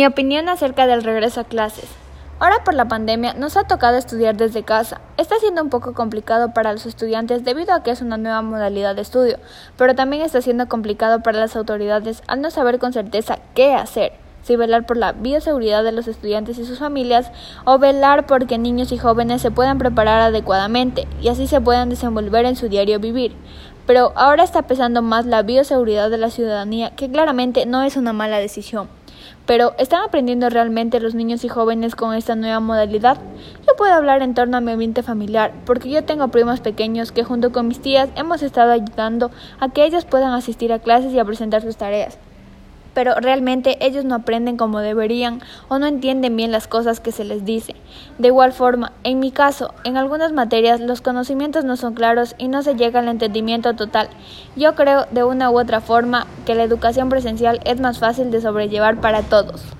Mi opinión acerca del regreso a clases. Ahora por la pandemia nos ha tocado estudiar desde casa. Está siendo un poco complicado para los estudiantes debido a que es una nueva modalidad de estudio, pero también está siendo complicado para las autoridades al no saber con certeza qué hacer, si velar por la bioseguridad de los estudiantes y sus familias o velar por que niños y jóvenes se puedan preparar adecuadamente y así se puedan desenvolver en su diario vivir. Pero ahora está pesando más la bioseguridad de la ciudadanía, que claramente no es una mala decisión. Pero ¿están aprendiendo realmente los niños y jóvenes con esta nueva modalidad? Yo puedo hablar en torno a mi ambiente familiar, porque yo tengo primos pequeños que junto con mis tías hemos estado ayudando a que ellos puedan asistir a clases y a presentar sus tareas pero realmente ellos no aprenden como deberían o no entienden bien las cosas que se les dice. De igual forma, en mi caso, en algunas materias los conocimientos no son claros y no se llega al entendimiento total. Yo creo de una u otra forma que la educación presencial es más fácil de sobrellevar para todos.